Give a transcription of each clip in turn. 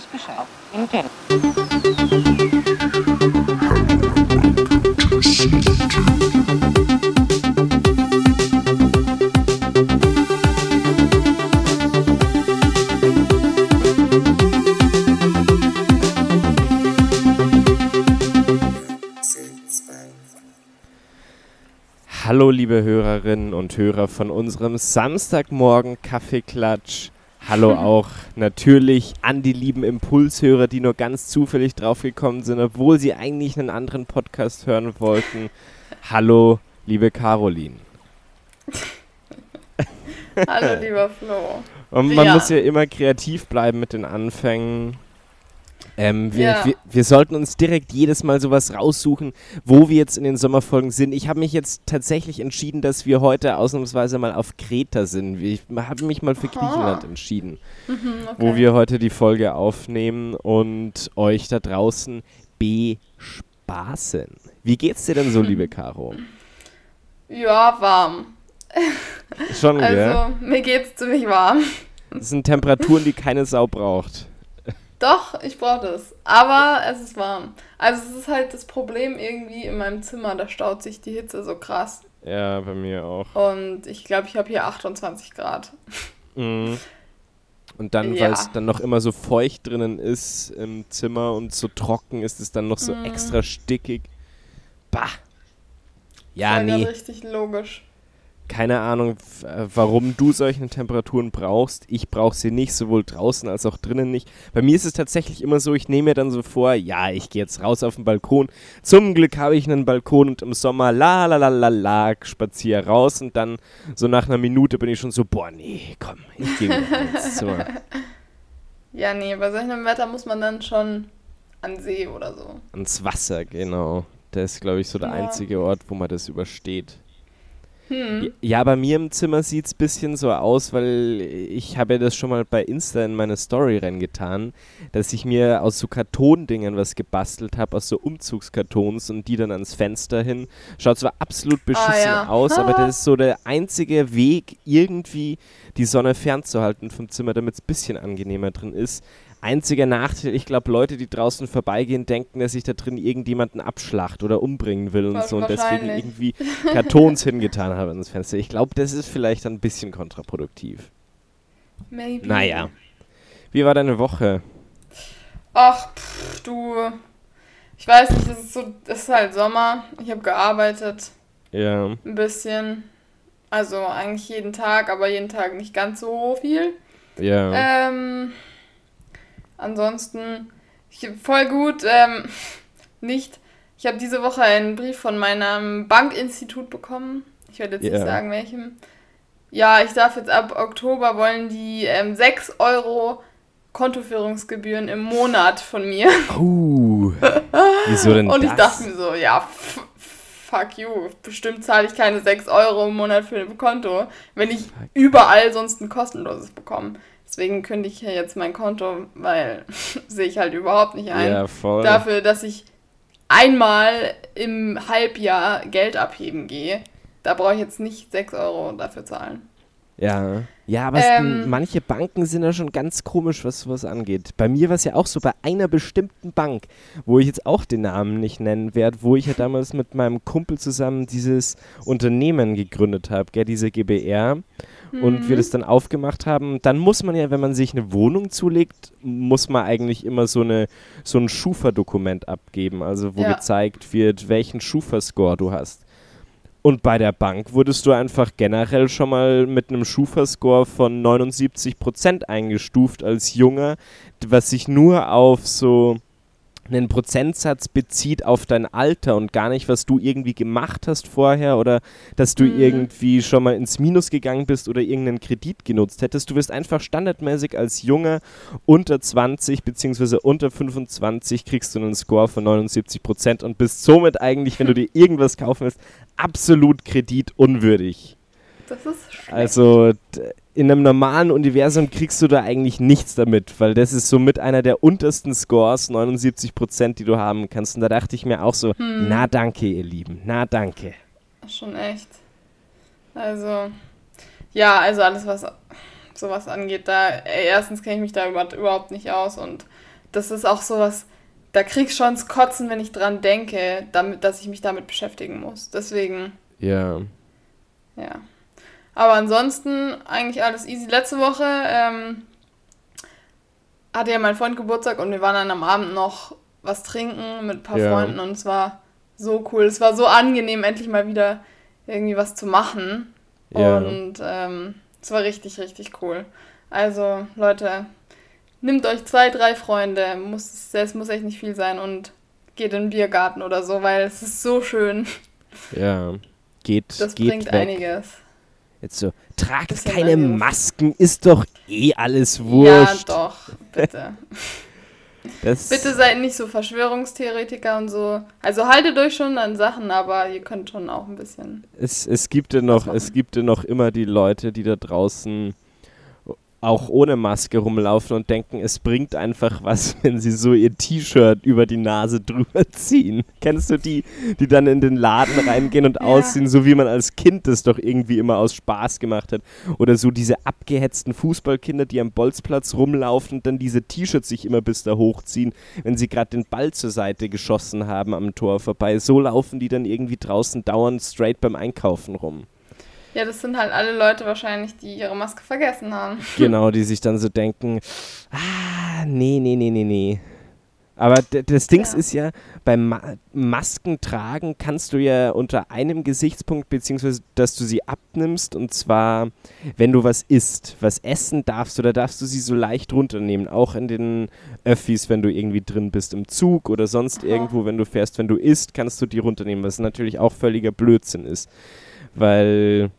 weiß Bescheid. Intel. Hallo liebe Hörerinnen und Hörer von unserem Samstagmorgen Kaffeeklatsch. Hallo auch natürlich an die lieben Impulshörer, die nur ganz zufällig draufgekommen sind, obwohl sie eigentlich einen anderen Podcast hören wollten. Hallo liebe Caroline. Hallo lieber Flo. Und man Ja. muss ja immer kreativ bleiben mit den Anfängen. Ähm, wir, Ja. wir, wir sollten uns direkt jedes Mal sowas raussuchen, wo wir jetzt in den Sommerfolgen sind. Ich habe mich jetzt tatsächlich entschieden, dass wir heute ausnahmsweise mal auf Kreta sind. Ich habe mich mal für. Griechenland entschieden, Mhm, okay. wo wir heute die Folge aufnehmen und euch da draußen bespaßen. Wie geht's dir denn so, liebe Caro? Ja, warm. Schon? Also, mir geht's ziemlich warm. Das sind Temperaturen, die keine Sau braucht. Doch, ich brauche das. Aber es ist warm. Also, es ist halt das Problem irgendwie in meinem Zimmer. Da staut sich die Hitze so krass. Ja, bei mir auch. Und ich glaube, ich habe hier 28 Grad. Mhm. Und dann, Ja. weil es dann noch immer so feucht drinnen ist im Zimmer und so trocken ist es dann noch so Mhm. extra stickig. Bah. Ja, nee, richtig logisch. Keine Ahnung, äh, warum du solche Temperaturen brauchst. Ich brauche sie nicht, sowohl draußen als auch drinnen nicht. Bei mir ist es tatsächlich immer so, ich nehme mir dann so vor, ja, ich gehe jetzt raus auf den Balkon. Zum Glück habe ich einen Balkon und im Sommer, la la la la la, spaziere raus und dann so nach einer Minute bin ich schon so, boah, nee, komm, ich gehe ins Zimmer. Ja, nee, bei solchem Wetter muss man dann schon an See oder so. Ans Wasser, genau. Das ist, glaube ich, so der Ja. einzige Ort, wo man das übersteht. Hm. Ja, bei mir im Zimmer sieht es ein bisschen so aus, weil ich habe ja das schon mal bei Insta in meine Story reingetan, dass ich mir aus so Kartondingern was gebastelt habe, aus so Umzugskartons und die dann ans Fenster hin. Schaut zwar absolut beschissen ja. aus, aber das ist so der einzige Weg, irgendwie die Sonne fernzuhalten vom Zimmer, damit es ein bisschen angenehmer drin ist. Einziger Nachteil, ich glaube, Leute, die draußen vorbeigehen, denken, dass ich da drin irgendjemanden abschlacht oder umbringen will und so und deswegen irgendwie Kartons hingetan habe ins Fenster. Ich glaube, das ist vielleicht ein bisschen kontraproduktiv. Maybe. Naja. Wie war deine Woche? Ach, pff, du. Ich weiß nicht, es ist so, es ist halt Sommer. Ich habe gearbeitet, Ja, ein bisschen. Also eigentlich jeden Tag, aber jeden Tag nicht ganz so viel. ja. Ähm, ansonsten, ich, voll gut, ähm, nicht. Ich habe diese Woche einen Brief von meinem Bankinstitut bekommen. Ich werde jetzt Ja. nicht sagen, welchem. Ja, ich darf jetzt ab Oktober wollen die ähm, 6 Euro Kontoführungsgebühren im Monat von mir. Uh, wieso denn Und ich das? dachte mir so, ja, fuck you. Bestimmt zahle ich keine 6 Euro im Monat für ein Konto, wenn ich überall sonst ein kostenloses bekomme. Deswegen kündige ich ja jetzt mein Konto, weil sehe ich halt überhaupt nicht ein. ja, voll. Dafür, dass ich einmal im Halbjahr Geld abheben gehe. Da brauche ich jetzt nicht 6 Euro dafür zahlen. Ja. Ja, aber Ähm. manche Banken sind ja schon ganz komisch, was sowas angeht. Bei mir war es ja auch so bei einer bestimmten Bank, wo ich jetzt auch den Namen nicht nennen werde, wo ich ja damals mit meinem Kumpel zusammen dieses Unternehmen gegründet habe, diese GBR. Und Mhm. wir das dann aufgemacht haben, dann muss man ja, wenn man sich eine Wohnung zulegt, muss man eigentlich immer so, eine, so ein Schufa-Dokument abgeben, also wo Ja. gezeigt wird, welchen Schufa-Score du hast. Und bei der Bank wurdest du einfach generell schon mal mit einem Schufa-Score von 79% eingestuft als Junger, was sich nur auf so einen Prozentsatz bezieht auf dein Alter und gar nicht, was du irgendwie gemacht hast vorher oder dass du Mhm. irgendwie schon mal ins Minus gegangen bist oder irgendeinen Kredit genutzt hättest. Du wirst einfach standardmäßig als Junge unter 20 bzw. unter 25 kriegst du einen Score von 79% und bist somit eigentlich, wenn du dir irgendwas kaufen willst, absolut kreditunwürdig. Das ist schlecht. Also in einem normalen Universum kriegst du da eigentlich nichts damit, weil das ist somit einer der untersten Scores, 79%, die du haben kannst. Und da dachte ich mir auch so, Hm. na danke, ihr Lieben, na danke. Schon echt. Also, ja, also alles, was sowas angeht, da, ey, erstens kenne ich mich da über, überhaupt nicht aus und das ist auch sowas, da krieg ich schon das Kotzen, wenn ich dran denke, damit, dass ich mich damit beschäftigen muss. Deswegen. Ja. Ja. Aber ansonsten eigentlich alles easy. Letzte Woche ähm, hatte ja mein Freund Geburtstag und wir waren dann am Abend noch was trinken mit ein paar Ja. Freunden und es war so cool. Es war so angenehm, endlich mal wieder irgendwie was zu machen. Ja. Und ähm, es war richtig, richtig cool. Also, Leute, nehmt euch zwei, drei Freunde, muss, es muss echt nicht viel sein und geht in den Biergarten oder so, weil es ist so schön. Ja. Geht, Das geht bringt weg. einiges. Jetzt so, tragt keine. Masken, ist doch eh alles Ja, wurscht. doch, bitte. Das, bitte seid nicht so Verschwörungstheoretiker und so. Also haltet euch schon an Sachen, aber ihr könnt schon auch ein bisschen. Es, es gibt ja noch, es gibt ja noch immer die Leute, die da draußen auch ohne Maske rumlaufen und denken, es bringt einfach was, wenn sie so ihr T-Shirt über die Nase drüber ziehen. Kennst du die, die dann in den Laden reingehen und Ja. aussehen, so wie man als Kind das doch irgendwie immer aus Spaß gemacht hat? Oder so diese abgehetzten Fußballkinder, die am Bolzplatz rumlaufen und dann diese T-Shirts sich immer bis da hochziehen, wenn sie gerade den Ball zur Seite geschossen haben am Tor vorbei. So laufen die dann irgendwie draußen dauernd straight beim Einkaufen rum. Ja, das sind halt alle Leute wahrscheinlich, die ihre Maske vergessen haben. Genau, die sich dann so denken, ah, nee, nee, nee, nee, nee. Aber das Ding Ja. ist ja, beim Ma Masken tragen kannst du ja unter einem Gesichtspunkt, beziehungsweise dass du sie abnimmst, und zwar, wenn du was isst. Was essen darfst da darfst du sie so leicht runternehmen. Auch in den Öffis, wenn du irgendwie drin bist im Zug oder sonst Aha. irgendwo, wenn du fährst, wenn du isst, kannst du die runternehmen, was natürlich auch völliger Blödsinn ist. Weil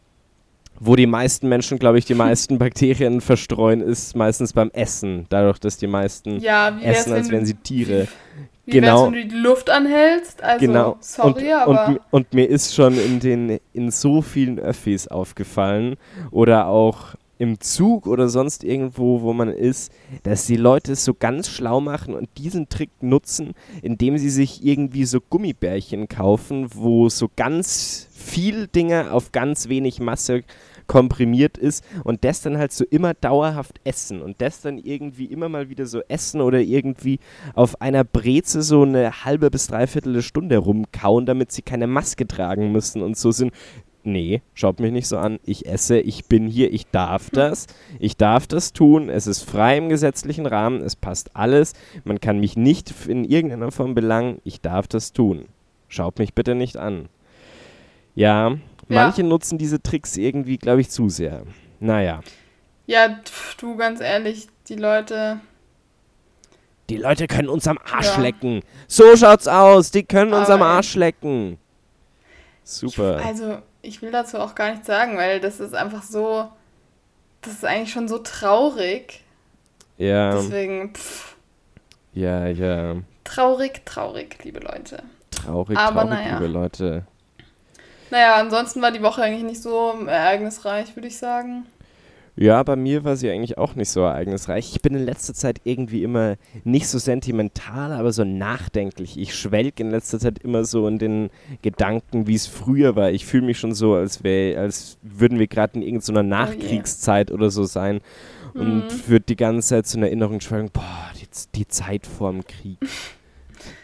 wo die meisten Menschen, glaube ich, die meisten Bakterien verstreuen, ist meistens beim Essen. Dadurch, dass die meisten Ja, essen, als wären sie Tiere. wie genau. wär's, wenn du die Luft anhältst? Also, genau. sorry, und, aber. und, und mir ist schon in, den, in so vielen Öffis aufgefallen oder auch im Zug oder sonst irgendwo, wo man ist, dass die Leute es so ganz schlau machen und diesen Trick nutzen, indem sie sich irgendwie so Gummibärchen kaufen, wo so ganz viel Dinge auf ganz wenig Masse komprimiert ist und das dann halt so immer dauerhaft essen und das dann irgendwie immer mal wieder so essen oder irgendwie auf einer Breze so eine halbe bis dreiviertel Stunde rumkauen, damit sie keine Maske tragen müssen und so sind. Nee, schaut mich nicht so an. Ich esse, ich bin hier, ich darf das. Ich darf das tun. Es ist frei im gesetzlichen Rahmen. Es passt alles. Man kann mich nicht in irgendeiner Form belangen. Ich darf das tun. Schaut mich bitte nicht an. Ja, manche nutzen diese Tricks irgendwie, glaube ich, zu sehr. Naja. Ja, du, ganz ehrlich, die Leute. Die Leute können uns am Arsch Ja. lecken. So schaut's aus. Die können uns am Aber- Arsch lecken. Super. Also, ich will dazu auch gar nichts sagen, weil das ist einfach so. Das ist eigentlich schon so traurig. Ja, Deswegen, pff, ja, ja. traurig, traurig, liebe Leute. Traurig, Aber traurig, naja. liebe Leute. Naja, ansonsten war die Woche eigentlich nicht so ereignisreich, würde ich sagen. Ja, bei mir war sie eigentlich auch nicht so ereignisreich. Ich bin in letzter Zeit irgendwie immer nicht so sentimental, aber so nachdenklich. Ich schwelg in letzter Zeit immer so in den Gedanken, wie es früher war. Ich fühle mich schon so, als, wär, als würden wir gerade in irgendeiner Nachkriegszeit oder so sein. Und Mhm. würde die ganze Zeit so in Erinnerung schwelgen, boah, die, die Zeit vorm Krieg.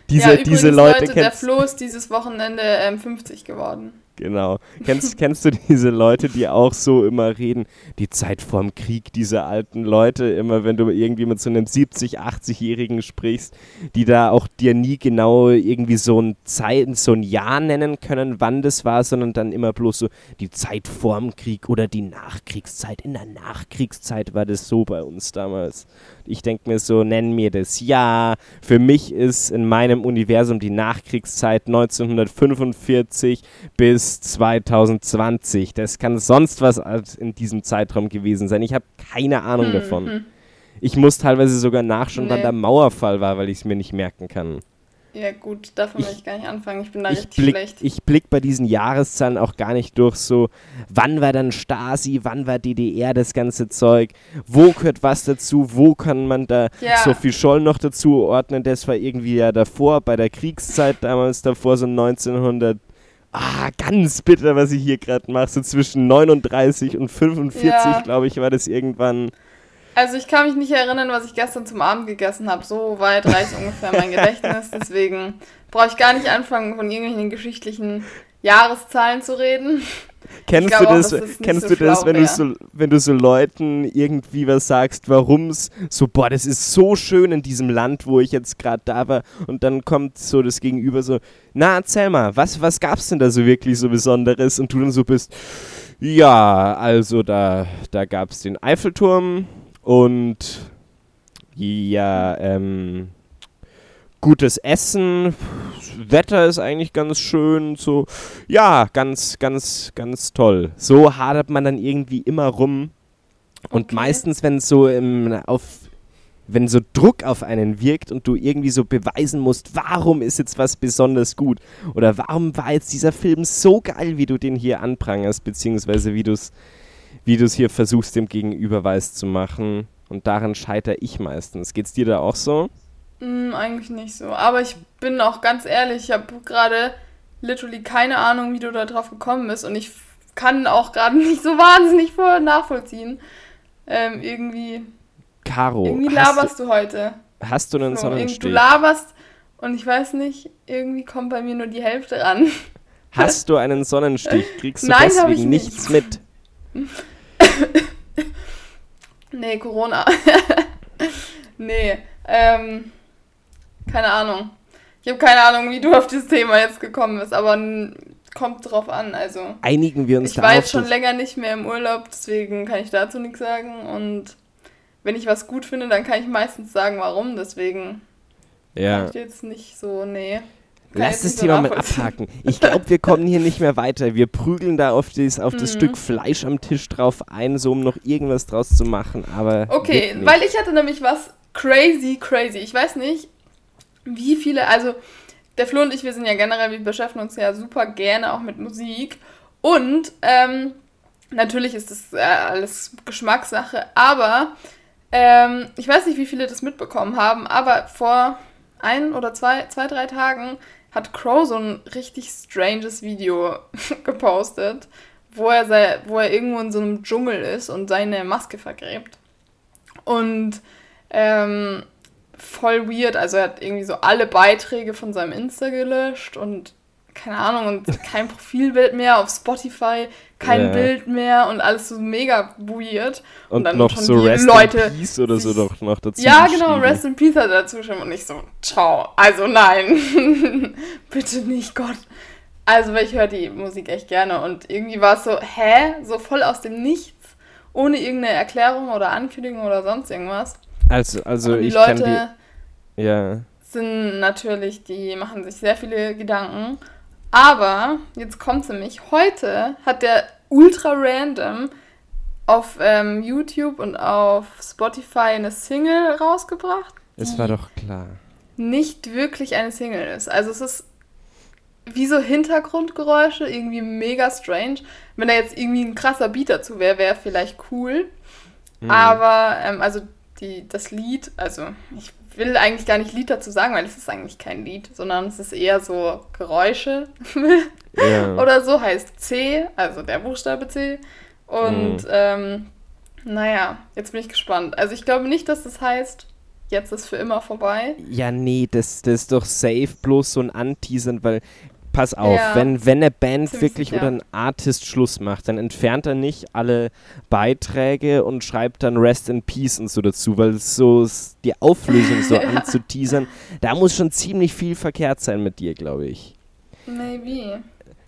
Diese, ja, übrigens, diese Leute, Leute, der Flo ist dieses Wochenende ähm, 50 geworden. Genau. Kennst, kennst du diese Leute, die auch so immer reden, die Zeit vorm Krieg, diese alten Leute, immer wenn du irgendwie mit so einem 70-, 80-Jährigen sprichst, die da auch dir nie genau irgendwie so ein Zeit, so ein Jahr nennen können, wann das war, sondern dann immer bloß so die Zeit vorm Krieg oder die Nachkriegszeit. In der Nachkriegszeit war das so bei uns damals. Ich denke mir so, nenn mir das ja. Für mich ist in meinem Universum die Nachkriegszeit 1945 bis 2020. Das kann sonst was in diesem Zeitraum gewesen sein. Ich habe keine Ahnung Hm, davon. hm. Ich muss teilweise sogar nachschauen, wann Nee. der Mauerfall war, weil ich es mir nicht merken kann. Ja, gut, davon will Ich- ich gar nicht anfangen. Ich bin da Ich richtig blick, schlecht. ich blick bei diesen Jahreszahlen auch gar nicht durch, so wann war dann Stasi, wann war DDR, das ganze Zeug, wo gehört was dazu, wo kann man da Ja. Sophie Scholl noch dazu ordnen, das war irgendwie ja davor, bei der Kriegszeit damals davor, so 1900, ah, ganz bitter, was ich hier gerade mache, so zwischen 39 und 45, Ja. glaube ich, war das irgendwann. Also ich kann mich nicht erinnern, was ich gestern zum Abend gegessen habe. So weit reicht ungefähr mein Gedächtnis. Deswegen brauche ich gar nicht anfangen, von irgendwelchen geschichtlichen Jahreszahlen zu reden. Kennst du das, das kennst so du das wenn, du so, wenn du so Leuten irgendwie was sagst, warum es so, boah, das ist so schön in diesem Land, wo ich jetzt gerade da war und dann kommt so das Gegenüber so, na erzähl mal, was, was gab's denn da so wirklich so Besonderes und du dann so bist, ja, also da, da gab's den Eiffelturm und ja, ähm, gutes Essen, Wetter ist eigentlich ganz schön, so, ja, ganz, ganz, ganz toll. So hadert man dann irgendwie immer rum. Und okay. meistens, wenn so im, auf, wenn so Druck auf einen wirkt und du irgendwie so beweisen musst, warum ist jetzt was besonders gut oder warum war jetzt dieser Film so geil, wie du den hier anprangerst, beziehungsweise wie du es wie du's hier versuchst, dem Gegenüber weiß zu machen. Und daran scheitere ich meistens. Geht's dir da auch so? Mm, eigentlich nicht so. Aber ich bin auch ganz ehrlich, ich habe gerade literally keine Ahnung, wie du da drauf gekommen bist. Und ich kann auch gerade nicht so wahnsinnig voll nachvollziehen. Ähm, irgendwie. Caro. Irgendwie laberst du, du, heute. Hast du einen so, Sonnenstich? Du laberst und ich weiß nicht, irgendwie kommt bei mir nur die Hälfte ran. Hast du einen Sonnenstich? Kriegst du Nein, deswegen nichts mit? nee, Corona. nee, ähm, keine Ahnung. Ich habe keine Ahnung, wie du auf dieses Thema jetzt gekommen bist, aber kommt drauf an. Also einigen wir uns. Ich war jetzt schon länger nicht mehr im Urlaub, deswegen kann ich dazu nichts sagen. Und wenn ich was gut finde, dann kann ich meistens sagen, warum. Deswegen ja. ich jetzt nicht so, nee. Lass das Thema mal abhaken. Ich glaube, wir kommen hier nicht mehr weiter. Wir prügeln da auf, das, auf das mhm. Stück Fleisch am Tisch drauf ein, so um noch irgendwas draus zu machen. Aber okay, weil ich hatte nämlich was crazy, crazy. Ich weiß nicht, wie viele, also der Flo und ich, wir sind ja generell, wir beschäftigen uns ja super gerne auch mit Musik. Und ähm, natürlich ist das äh, alles Geschmackssache, aber ähm, ich weiß nicht, wie viele das mitbekommen haben, aber vor ein oder zwei, zwei, drei Tagen hat Crow so ein richtig stranges Video gepostet, wo er, sei, wo er irgendwo in so einem Dschungel ist und seine Maske vergräbt. Und ähm, voll weird. Also er hat irgendwie so alle Beiträge von seinem Insta gelöscht und keine Ahnung und kein Profilbild mehr auf Spotify, kein yeah. Bild mehr und alles so mega weird. Und, und dann noch so Rest Leute in Peace oder so doch noch dazu. Ja, genau, Rest in Peace hat dazu schon und nicht so, ciao. Also nein, bitte nicht, Gott. Also, weil ich höre die Musik echt gerne und irgendwie war es so, hä? So voll aus dem Nichts, ohne irgendeine Erklärung oder Ankündigung oder sonst irgendwas. Also, also und die ich Leute kann die, ja. sind natürlich, die machen sich sehr viele Gedanken. Aber jetzt kommt es nämlich. Heute hat der ultra random auf ähm, YouTube und auf Spotify eine Single rausgebracht. Es war doch klar. Nicht wirklich eine Single ist. Also es ist wie so Hintergrundgeräusche, irgendwie mega strange. Wenn da jetzt irgendwie ein krasser Beat dazu wäre, wäre vielleicht cool. Mhm. Aber, ähm, also die, das Lied, also ich will eigentlich gar nicht Lied dazu sagen, weil es ist eigentlich kein Lied, sondern es ist eher so Geräusche ja. oder so, heißt C, also der Buchstabe C. Und mhm. ähm, naja, jetzt bin ich gespannt. Also ich glaube nicht, dass das heißt, jetzt ist für immer vorbei. Ja, nee, das, das ist doch safe bloß so ein Anteasern, weil pass auf, ja. wenn, wenn eine Band Ziemlich wirklich sicher. oder ein Artist Schluss macht, dann entfernt er nicht alle Beiträge und schreibt dann Rest in Peace und so dazu, weil so die Auflösung so anzuteasern, da muss schon ziemlich viel verkehrt sein mit dir, glaube ich. Maybe.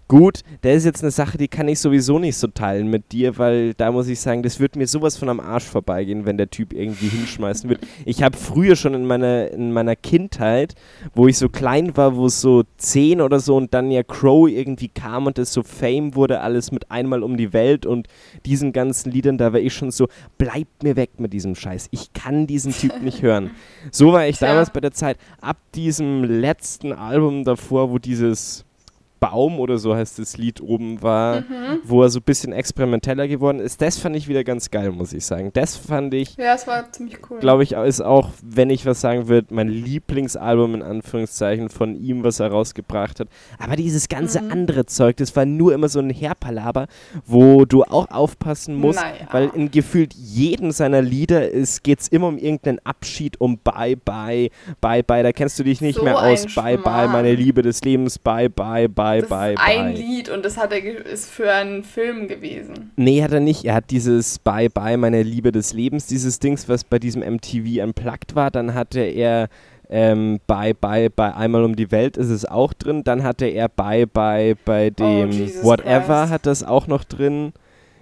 Gut, das ist jetzt eine Sache, die kann ich sowieso nicht so teilen mit dir, weil da muss ich sagen, das wird mir sowas von am Arsch vorbeigehen, wenn der Typ irgendwie hinschmeißen wird. Ich habe früher schon in meiner, in meiner Kindheit, wo ich so klein war, wo es so zehn oder so und dann ja Crow irgendwie kam und es so Fame wurde, alles mit einmal um die Welt und diesen ganzen Liedern, da war ich schon so, bleibt mir weg mit diesem Scheiß. Ich kann diesen Typ nicht hören. So war ich damals bei der Zeit, ab diesem letzten Album davor, wo dieses Baum oder so heißt das Lied oben war, mhm. wo er so ein bisschen experimenteller geworden ist. Das fand ich wieder ganz geil, muss ich sagen. Das fand ich. Ja, es war ziemlich cool. Glaube ich, ist auch, wenn ich was sagen würde, mein Lieblingsalbum in Anführungszeichen von ihm, was er rausgebracht hat. Aber dieses ganze mhm. andere Zeug, das war nur immer so ein Herpalaber, wo du auch aufpassen musst, naja. weil in gefühlt jedem seiner Lieder geht es immer um irgendeinen Abschied, um Bye, Bye, Bye, Bye. Da kennst du dich nicht so mehr aus. Bye, Bye, meine Liebe des Lebens. Bye, Bye, Bye, das Bye, ist Bye. Ein Lied und das hat er ist für einen Film gewesen. Nee, hat er nicht. Er hat dieses Bye, Bye, meine Liebe des Lebens, dieses Dings, was bei diesem MTV Unplugged war. Dann hatte er ähm, Bye Bye bei Einmal um die Welt ist es auch drin. Dann hatte er Bye Bye bei oh, dem oh, Whatever Christ. hat das auch noch drin.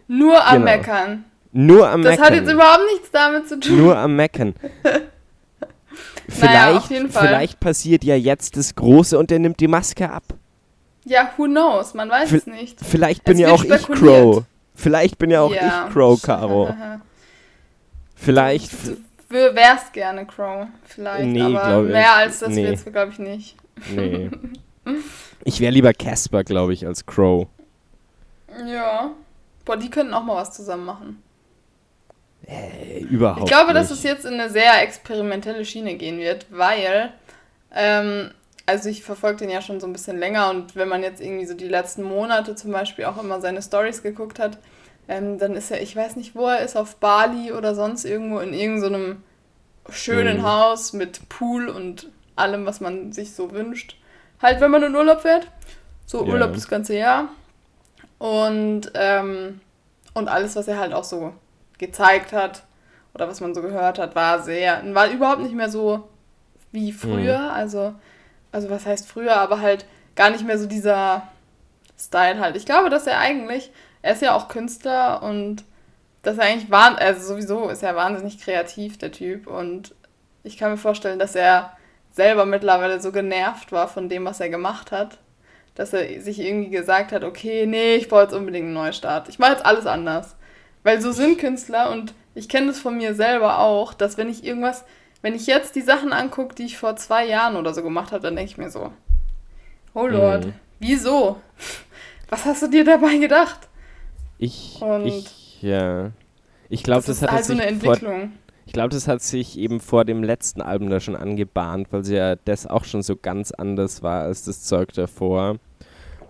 Nur am genau. Meckern. Nur am Meckern. Das hat jetzt überhaupt nichts damit zu tun. Nur am Meckern. vielleicht, naja, vielleicht passiert ja jetzt das Große und er nimmt die Maske ab. Ja, who knows? Man weiß v es nicht. Vielleicht bin es ja auch ich Crow. Vielleicht bin ja auch ja. ich Crow, Caro. vielleicht. Du wärst gerne Crow. Vielleicht. Nee, aber mehr als das nee. willst du, glaube ich, nicht. Nee. ich wäre lieber Casper, glaube ich, als Crow. Ja. Boah, die könnten auch mal was zusammen machen. Äh, überhaupt Ich glaube, nicht. dass es jetzt in eine sehr experimentelle Schiene gehen wird, weil, ähm, also ich verfolge den ja schon so ein bisschen länger und wenn man jetzt irgendwie so die letzten Monate zum Beispiel auch immer seine Stories geguckt hat, ähm, dann ist er, ich weiß nicht, wo er ist, auf Bali oder sonst irgendwo in irgendeinem so schönen mhm. Haus mit Pool und allem, was man sich so wünscht. Halt, wenn man in Urlaub fährt. So ja. Urlaub das ganze Jahr. Und, ähm, und alles, was er halt auch so gezeigt hat oder was man so gehört hat, war sehr, war überhaupt nicht mehr so wie früher. Mhm. Also, also was heißt früher, aber halt gar nicht mehr so dieser Style halt. Ich glaube, dass er eigentlich, er ist ja auch Künstler und dass er eigentlich war, also sowieso ist er wahnsinnig kreativ, der Typ. Und ich kann mir vorstellen, dass er selber mittlerweile so genervt war von dem, was er gemacht hat, dass er sich irgendwie gesagt hat, okay, nee, ich brauche jetzt unbedingt einen Neustart. Ich mache jetzt alles anders. Weil so sind Künstler und ich kenne das von mir selber auch, dass wenn ich irgendwas, wenn ich jetzt die Sachen angucke, die ich vor zwei Jahren oder so gemacht habe, dann denke ich mir so, oh Lord, mhm. wieso? Was hast du dir dabei gedacht? Ich, und ich, ja. Ich glaube, das, das, hat halt sich so eine Entwicklung. Vor, ich glaube, das hat sich eben vor dem letzten Album da schon angebahnt, weil sie ja das auch schon so ganz anders war als das Zeug davor.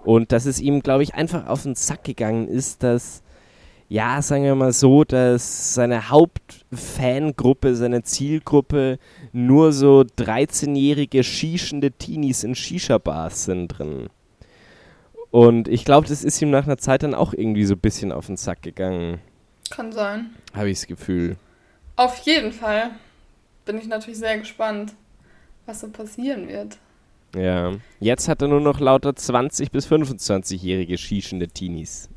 Und dass es ihm, glaube ich, einfach auf den Sack gegangen ist, dass ja, sagen wir mal so, dass seine Hauptfangruppe, seine Zielgruppe nur so 13-jährige schischende Teenies in Shisha-Bars sind drin. Und ich glaube, das ist ihm nach einer Zeit dann auch irgendwie so ein bisschen auf den Sack gegangen. Kann sein. Habe ich das Gefühl. Auf jeden Fall bin ich natürlich sehr gespannt, was so passieren wird. Ja, jetzt hat er nur noch lauter 20- bis 25-jährige schischende Teenies.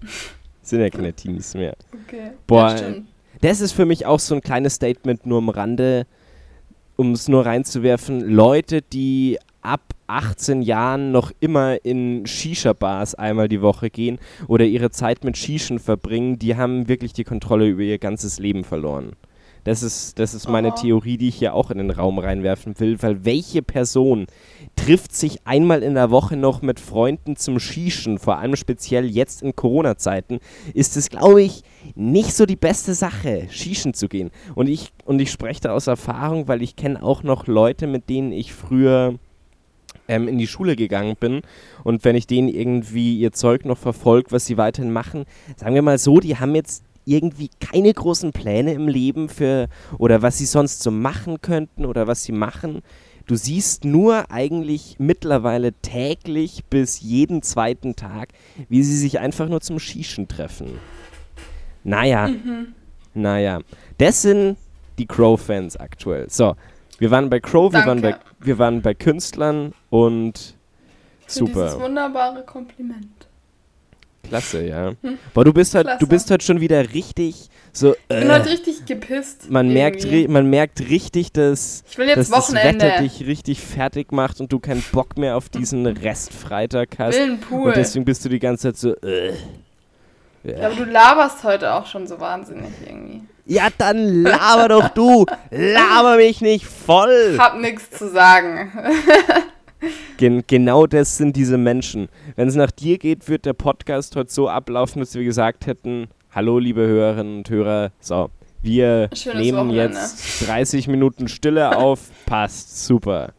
Sind ja keine Teenies mehr. Okay. Boah, ja, das ist für mich auch so ein kleines Statement nur am Rande, um es nur reinzuwerfen. Leute, die ab 18 Jahren noch immer in Shisha-Bars einmal die Woche gehen oder ihre Zeit mit Shishen verbringen, die haben wirklich die Kontrolle über ihr ganzes Leben verloren. Das ist, das ist meine Theorie, die ich hier auch in den Raum reinwerfen will, weil welche Person trifft sich einmal in der Woche noch mit Freunden zum Schießen, vor allem speziell jetzt in Corona-Zeiten, ist es, glaube ich, nicht so die beste Sache, schießen zu gehen. Und ich, und ich spreche da aus Erfahrung, weil ich kenne auch noch Leute, mit denen ich früher ähm, in die Schule gegangen bin und wenn ich denen irgendwie ihr Zeug noch verfolge, was sie weiterhin machen, sagen wir mal so, die haben jetzt irgendwie keine großen Pläne im Leben für oder was sie sonst so machen könnten oder was sie machen. Du siehst nur eigentlich mittlerweile täglich bis jeden zweiten Tag, wie sie sich einfach nur zum Schießen treffen. Naja, mhm. naja. Das sind die Crow-Fans aktuell. So, wir waren bei Crow, wir waren bei, wir waren bei Künstlern und Für super. Dieses wunderbare Kompliment. Klasse, ja. Boah, du bist halt, Klasse. du bist halt schon wieder richtig so. Äh, ich bin halt richtig gepisst. Man merkt, man merkt richtig, dass, ich will jetzt dass Wochenende. das Wetter dich richtig fertig macht und du keinen Bock mehr auf diesen Restfreitag hast. Will einen Pool. Und deswegen bist du die ganze Zeit so. Äh. Ja. ja, aber du laberst heute auch schon so wahnsinnig irgendwie. Ja, dann laber doch du. Laber mich nicht voll. Hab nichts zu sagen. Gen genau das sind diese Menschen. Wenn es nach dir geht, wird der Podcast heute so ablaufen, dass wir gesagt hätten, hallo liebe Hörerinnen und Hörer, so, wir Schönes nehmen Wochenende. jetzt 30 Minuten Stille auf, passt, super,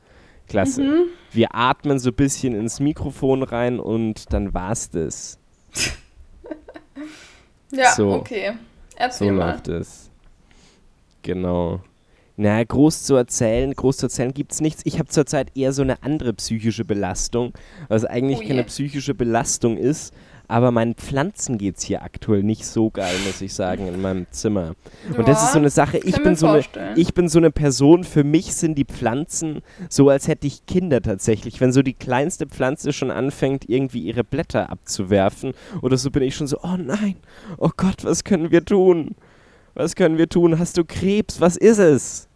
klasse. Mhm. Wir atmen so ein bisschen ins Mikrofon rein und dann war's das. Ja, So. okay. So Erzähl mal. läuft es. Genau. Na, groß zu erzählen, groß zu erzählen gibt's nichts. Ich habe zurzeit eher so eine andere psychische Belastung, was eigentlich Oh je. keine psychische Belastung ist, aber meinen Pflanzen geht's hier aktuell nicht so geil, muss ich sagen, in meinem Zimmer. Und das ist so eine Sache, ich bin so eine, ich bin so eine Person, für mich sind die Pflanzen so, als hätte ich Kinder tatsächlich. Wenn so die kleinste Pflanze schon anfängt, irgendwie ihre Blätter abzuwerfen oder so, bin ich schon so, oh nein, oh Gott, was können wir tun? Was können wir tun? Hast du Krebs? Was ist es?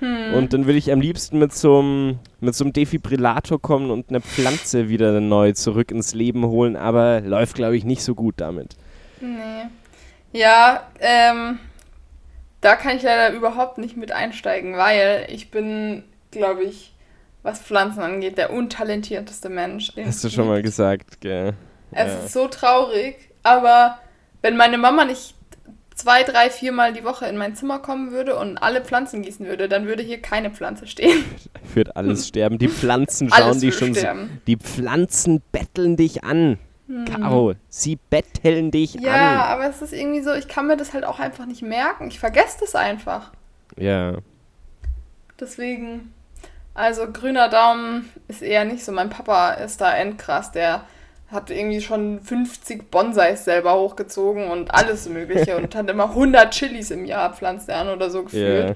Hm. Und dann will ich am liebsten mit so einem mit so einem Defibrillator kommen und eine Pflanze wieder neu zurück ins Leben holen, aber läuft, glaube ich, nicht so gut damit. Nee. Ja, ähm, da kann ich leider überhaupt nicht mit einsteigen, weil ich bin, glaube ich, was Pflanzen angeht, der untalentierteste Mensch. Hast du schon mal gesagt, gell? Es Ja. ist so traurig, aber wenn meine Mama nicht zwei, drei, viermal die Woche in mein Zimmer kommen würde und alle Pflanzen gießen würde, dann würde hier keine Pflanze stehen. Wird alles sterben. Die Pflanzen schauen dich schon so, sterben. Die Pflanzen betteln dich an. Caro, sie betteln dich Hm. Ja, an. aber es ist irgendwie so, ich kann mir das halt auch einfach nicht merken. Ich vergesse das einfach. Ja. Deswegen, also grüner Daumen ist eher nicht so. Mein Papa ist da endkrass, der hat irgendwie schon 50 Bonsais selber hochgezogen und alles Mögliche und hat immer 100 Chilis im Jahr pflanzt er an oder so gefühlt. Ja.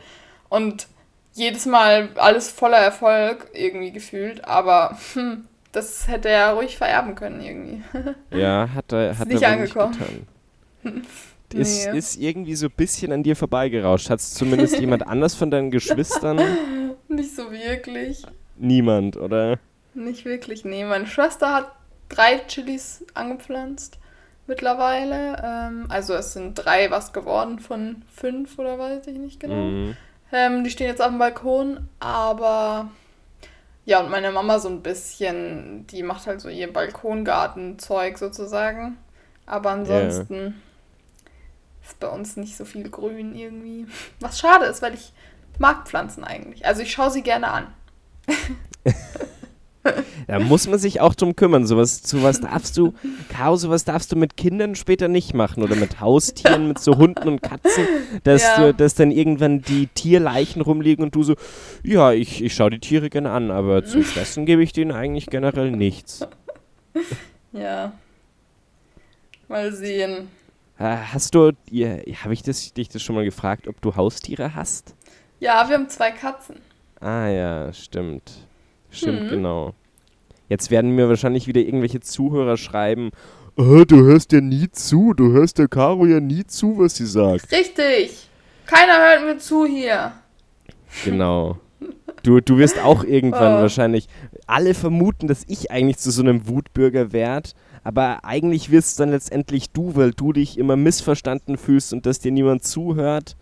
Und jedes Mal alles voller Erfolg irgendwie gefühlt, aber hm, das hätte er ruhig vererben können irgendwie. Ja, hat er, hat nicht er wohl nicht angekommen. getan. Ist, Nee. ist irgendwie so ein bisschen an dir vorbeigerauscht. Hat es zumindest jemand anders von deinen Geschwistern? Nicht so wirklich. Niemand, oder? Nicht wirklich, nee. Meine Schwester hat drei Chilis angepflanzt mittlerweile. Ähm, also es sind drei was geworden von fünf oder weiß ich nicht genau. Mhm. Ähm, die stehen jetzt auf dem Balkon, aber ja, und meine Mama so ein bisschen, die macht halt so ihr Balkongartenzeug sozusagen. Aber ansonsten ist bei uns nicht so viel Grün irgendwie. Was schade ist, weil ich mag Pflanzen eigentlich. Also ich schaue sie gerne an. Da muss man sich auch drum kümmern. Sowas, sowas darfst du, Caro, sowas darfst du mit Kindern später nicht machen oder mit Haustieren, mit so Hunden und Katzen, dass, Ja. du, dass dann irgendwann die Tierleichen rumliegen und du so, ja, ich, ich schaue die Tiere gerne an, aber zu fressen gebe ich denen eigentlich generell nichts. Ja. Mal sehen. Äh, Hast du, ja, habe ich das, dich das schon mal gefragt, ob du Haustiere hast? Ja, wir haben zwei Katzen. Ah ja, stimmt. Stimmt, Mhm. genau. Jetzt werden mir wahrscheinlich wieder irgendwelche Zuhörer schreiben, "Ah, du hörst ja nie zu, du hörst der Caro ja nie zu, was sie sagt. Richtig. Keiner hört mir zu hier. Genau. Du, du wirst auch irgendwann Oh. wahrscheinlich, alle vermuten, dass ich eigentlich zu so einem Wutbürger werde, aber eigentlich wirst es dann letztendlich du, weil du dich immer missverstanden fühlst und dass dir niemand zuhört.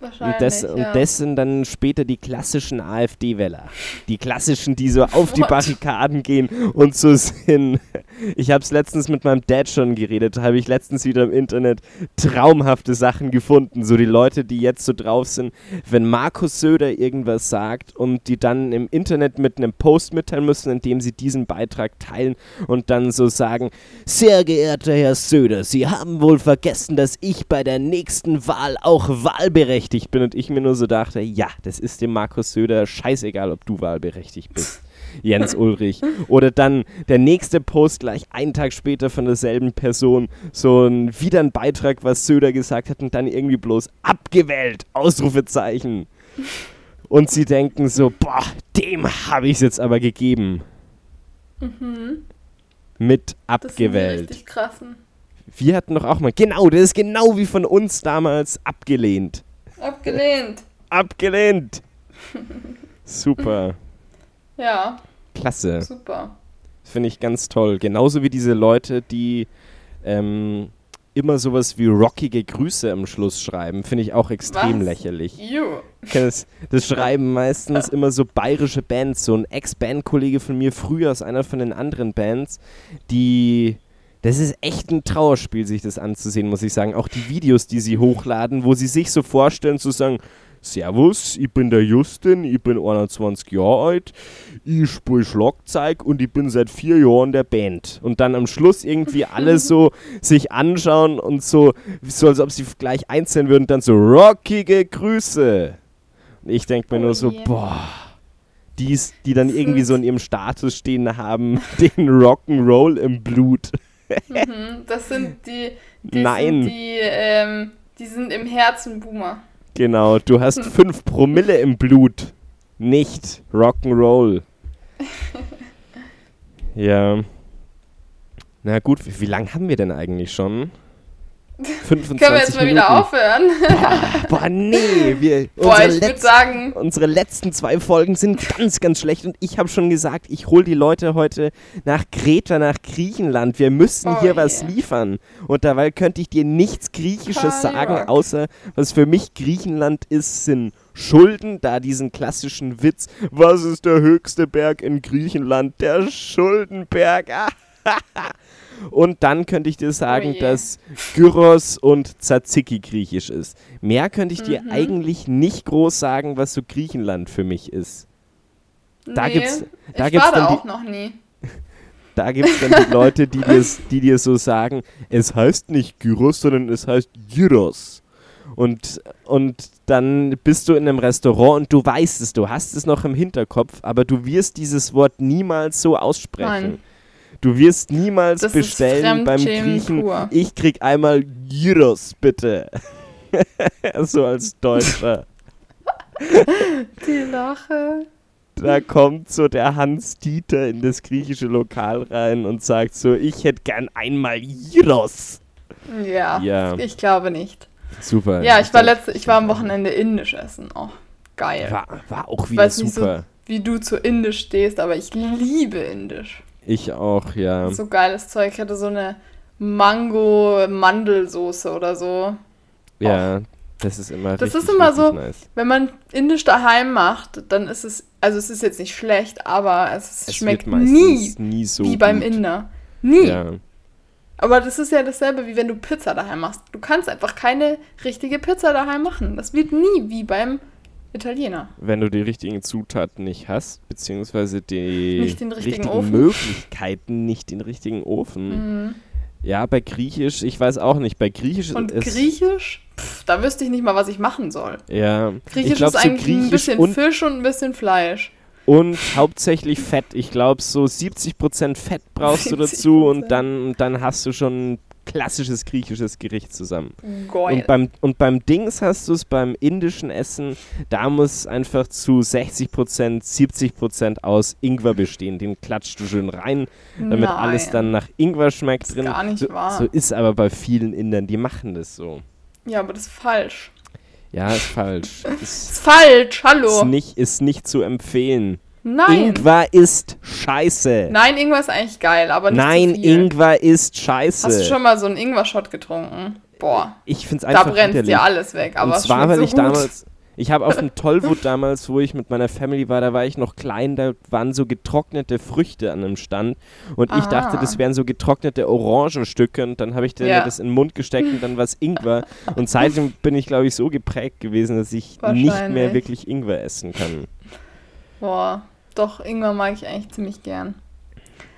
Und Wahrscheinlich. das, ja. und das sind dann später die klassischen AfD-Wähler. Die klassischen, die so auf die What? Barrikaden gehen und so sind. Ich habe es letztens mit meinem Dad schon geredet, habe ich letztens wieder im Internet traumhafte Sachen gefunden. So die Leute, die jetzt so drauf sind, wenn Markus Söder irgendwas sagt und die dann im Internet mit einem Post mitteilen müssen, indem sie diesen Beitrag teilen und dann so sagen, sehr geehrter Herr Söder, Sie haben wohl vergessen, dass ich bei der nächsten Wahl auch wahlberechtigt bin. Und ich mir nur so dachte, ja, das ist dem Markus Söder scheißegal, ob du wahlberechtigt bist. Jens Ulrich. Oder dann der nächste Post gleich einen Tag später von derselben Person. So ein, wieder ein Beitrag, was Söder gesagt hat und dann irgendwie bloß abgewählt. Ausrufezeichen. Und sie denken so, boah, dem habe ich es jetzt aber gegeben. Mhm. Mit Das sind die abgewählt. richtig krassen. Wir hatten doch auch mal, genau, das ist genau wie von uns damals abgelehnt. Abgelehnt. Abgelehnt. Super. Ja, Klasse. super. Finde ich ganz toll. Genauso wie diese Leute, die ähm, immer sowas wie rockige Grüße am Schluss schreiben. Finde ich auch extrem Was? lächerlich. Das, das schreiben meistens immer so bayerische Bands. So ein Ex-Bandkollege von mir früher aus einer von den anderen Bands, die. Das ist echt ein Trauerspiel, sich das anzusehen, muss ich sagen. Auch die Videos, die sie hochladen, wo sie sich so vorstellen, zu sagen: Servus, ich bin der Justin, ich bin 21 Jahre alt, ich spiele Schlagzeug und ich bin seit vier Jahren der Band. Und dann am Schluss irgendwie alle so sich anschauen und so, so als ob sie gleich einzeln würden, dann so rockige Grüße. Und ich denke mir Oh nur so, je. boah, die, die dann irgendwie so in ihrem Status stehen haben, den Rock'n'Roll im Blut. Mhm, das sind die, die Nein. sind die, ähm, die sind im Herzen Boomer. Genau, du hast 5 Promille im Blut. Nicht Rock'n'Roll. ja. Na gut, wie, wie lange haben wir denn eigentlich schon? 25 Können wir jetzt mal Minuten. wieder aufhören? Boah, nee. Wir, Boah, unsere, ich würde sagen, unsere letzten zwei Folgen sind ganz, ganz schlecht. Und ich habe schon gesagt, ich hole die Leute heute nach Kreta, nach Griechenland. Wir müssen Oh hier was je. liefern. Und dabei könnte ich dir nichts Griechisches sagen, außer was für mich Griechenland ist, sind Schulden, da diesen klassischen Witz, was ist der höchste Berg in Griechenland? Der Schuldenberg. Und dann könnte ich dir sagen, Oh dass Gyros und Tzatziki griechisch ist. Mehr könnte ich dir Mhm. eigentlich nicht groß sagen, was so Griechenland für mich ist. Da nee, gibt's- da ich gibt's war da dann die- auch noch nie. Da gibt es dann die Leute, die dir, die dir so sagen, es heißt nicht Gyros, sondern es heißt Gyros. Und, und dann bist du in einem Restaurant und du weißt es, du hast es noch im Hinterkopf, aber du wirst dieses Wort niemals so aussprechen. Nein. Du wirst niemals Das bestellen beim Griechen, pur. ich krieg einmal Gyros, bitte. so als Deutscher. Die Lache. Da kommt so der Hans Dieter in das griechische Lokal rein und sagt so, ich hätte gern einmal Gyros. Ja, Ja. ich glaube nicht. Super. Ja, ich war letzte, ich war am Wochenende indisch essen. Oh, geil. War, war auch Ich wieder weiß nicht so, super. wie du zu indisch stehst, aber ich liebe indisch. Ich auch, ja. So geiles Zeug. Ich hatte so eine Mango-Mandelsoße oder so. Ja, das ist immer Das richtig, ist immer so- nice. Wenn man indisch daheim macht, dann ist es, also es ist jetzt nicht schlecht, aber es, Es schmeckt nie nie so wie beim gut. Inder. Nie. Ja. Aber das ist ja dasselbe, wie wenn du Pizza daheim machst. Du kannst einfach keine richtige Pizza daheim machen. Das wird nie wie beim Italiener. Wenn du die richtigen Zutaten nicht hast, beziehungsweise die Nicht den richtigen Ofen. Möglichkeiten, nicht den richtigen Ofen. Mhm. Ja, bei Griechisch, ich weiß auch nicht, bei Griechisch Und ist Griechisch, pff, da wüsste ich nicht mal, was ich machen soll. ja, Griechisch glaub, ist so eigentlich ein Griechisch bisschen und Fisch und ein bisschen Fleisch. Und hauptsächlich Fett. Ich glaube, so 70% Fett brauchst du dazu 70%. und dann, dann hast du schon ein klassisches griechisches Gericht zusammen. Geil. Und beim, und beim Dings hast du es beim indischen Essen, da muss einfach zu 60%, 70% aus Ingwer bestehen. Den klatscht du schön rein, damit Nein. alles dann nach Ingwer schmeckt Ist drin. gar nicht so, wahr. so ist aber bei vielen Indern, die machen das so. Ja, aber das ist falsch. Ja, ist falsch. Ist, Ist falsch, hallo. ist, nicht, ist nicht zu empfehlen. Nein. Ingwer ist scheiße. Nein, Ingwer ist eigentlich geil, aber nicht Nein, zu viel. Ingwer ist scheiße. Hast du schon mal so einen Ingwer-Shot getrunken? Boah, ich finde es da einfach brennt dir alles weg. Aber Und zwar, weil so ich gut. damals, ich habe auf dem Tollwood damals, wo ich mit meiner Family war, da war ich noch klein, da waren so getrocknete Früchte an einem Stand und ich dachte, das wären so getrocknete Orangenstücke und dann habe ich dir Ja. das in den Mund gesteckt und dann war es Ingwer und seitdem bin ich, glaube ich, so geprägt gewesen, dass ich nicht mehr wirklich Ingwer essen kann. Boah, doch, Ingwer mag ich eigentlich ziemlich gern.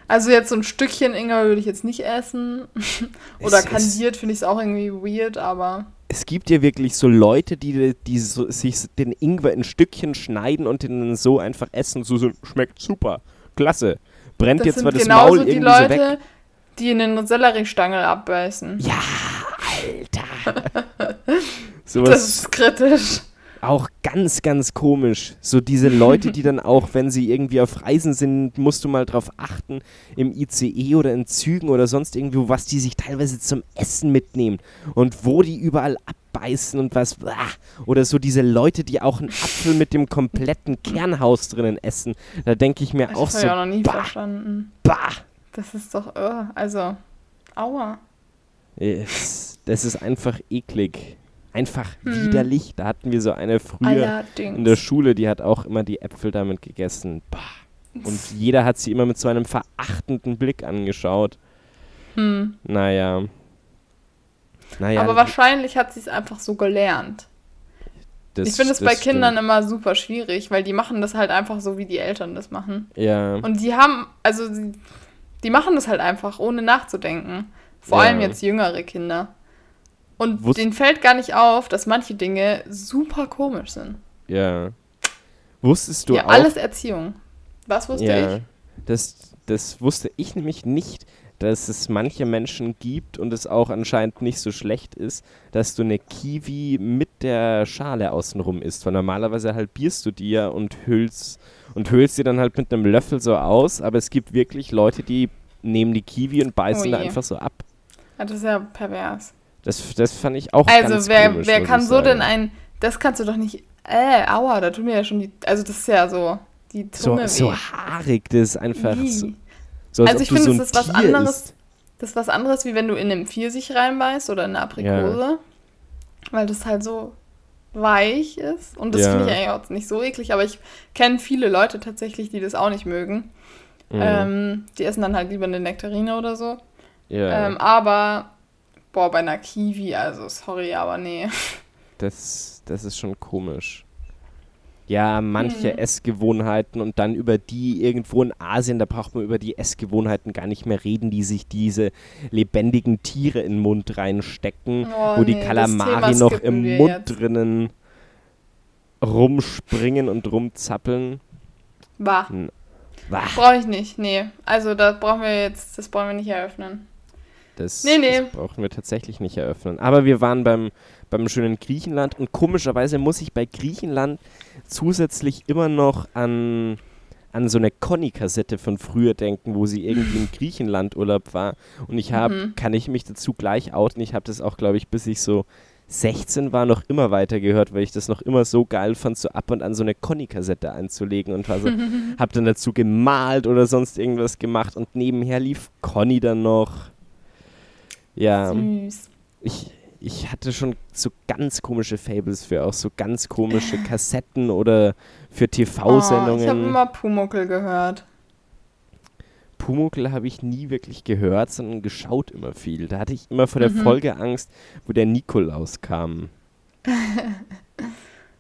Also jetzt so ein Stückchen Ingwer würde ich jetzt nicht essen. Oder Es kandiert finde ich es auch irgendwie weird, aber Es gibt ja wirklich so Leute, die, die so, sich den Ingwer in Stückchen schneiden und den dann so einfach essen. So, so schmeckt super. Klasse. Brennt das jetzt zwar sind das Maul die irgendwie so weg. Leute, die in einen Selleriestangel abbeißen. Ja, Alter. Das Sowas ist kritisch. Auch ganz, ganz komisch. So diese Leute, die dann auch, wenn sie irgendwie auf Reisen sind, musst du mal drauf achten, im ICE oder in Zügen oder sonst irgendwo, was die sich teilweise zum Essen mitnehmen und wo die überall abbeißen und was. Oder so diese Leute, die auch einen Apfel mit dem kompletten Kernhaus drinnen essen. Da denke ich mir Das auch habe so, ich auch noch nie bah, verstanden. bah. Das ist doch, äh, also, aua. Das ist einfach eklig. Einfach widerlich. Da hatten wir so eine früher Allerdings. in der Schule, die hat auch immer die Äpfel damit gegessen. Bah. Und jeder hat sie immer mit so einem verachtenden Blick angeschaut. Hm. Naja. Naja. Aber wahrscheinlich hat sie es einfach so gelernt. das- ich finde es bei stimmt. Kindern immer super schwierig, weil die machen das halt einfach so, wie die Eltern das machen. Ja. Und die haben, also die, die machen das halt einfach, ohne nachzudenken. Vor Ja. allem jetzt jüngere Kinder. Und Wus- denen fällt gar nicht auf, dass manche Dinge super komisch sind. Ja. Wusstest du ja, auch? alles Erziehung. Was wusste ja. ich? Das, das wusste ich nämlich nicht, dass es manche Menschen gibt und es auch anscheinend nicht so schlecht ist, dass du eine Kiwi mit der Schale außenrum isst. Weil normalerweise halbierst du die ja und hüllst und hüllst sie dann halt mit einem Löffel so aus, aber es gibt wirklich Leute, die nehmen die Kiwi und beißen Oh da einfach so ab. Ja, das ist ja pervers. Das, das fand ich auch Also, ganz wer, komisch, wer muss kann so sagen. denn ein. Das kannst du doch nicht. Äh, aua, da tut mir ja schon die. Also, das ist ja so. Die so, Zunge so weh. haarig, das ist einfach so, so als Also ich finde, so das ist was Tier anderes. isst. Das ist was anderes, wie wenn du in einem Pfirsich reinbeißt oder in eine Aprikose. Weil das halt so weich ist. Und das Ja. finde ich eigentlich auch nicht so eklig, aber ich kenne viele Leute tatsächlich, die das auch nicht mögen. Mhm. Ähm, die essen dann halt lieber eine Nektarine oder so. ja. Ähm, aber, boah, bei einer Kiwi, also sorry, aber nee. Das, das ist schon komisch. Ja, manche Hm. Essgewohnheiten und dann über die irgendwo in Asien, da braucht man über die Essgewohnheiten gar nicht mehr reden, die sich diese lebendigen Tiere in den Mund reinstecken, Oh, wo die nee, das Kalamari noch im Mund jetzt. drinnen rumspringen und rumzappeln. Bah. Wah, Brauche ich nicht, nee. Also das brauchen wir jetzt, das brauchen wir nicht eröffnen. Das, Nee, nee. das brauchen wir tatsächlich nicht eröffnen. Aber wir waren beim, beim schönen Griechenland und komischerweise muss ich bei Griechenland zusätzlich immer noch an, an so eine Conny-Kassette von früher denken, wo sie irgendwie in Griechenland Urlaub war. Und ich habe, Mhm. kann ich mich dazu gleich outen, ich habe das auch, glaube ich, bis ich so 16 war, noch immer weitergehört, weil ich das noch immer so geil fand, so ab und an so eine Conny-Kassette einzulegen und war so, hab dann dazu gemalt oder sonst irgendwas gemacht und nebenher lief Conny dann noch. Ja, Süß. ich, ich hatte schon so ganz komische Fables für auch so ganz komische Kassetten oder für Oh, ich habe TV-Sendungen. immer Pumuckel gehört. Pumuckl habe ich nie wirklich gehört, sondern geschaut immer viel. Da hatte ich immer vor der Mhm. Folge Angst, wo der Nikolaus kam.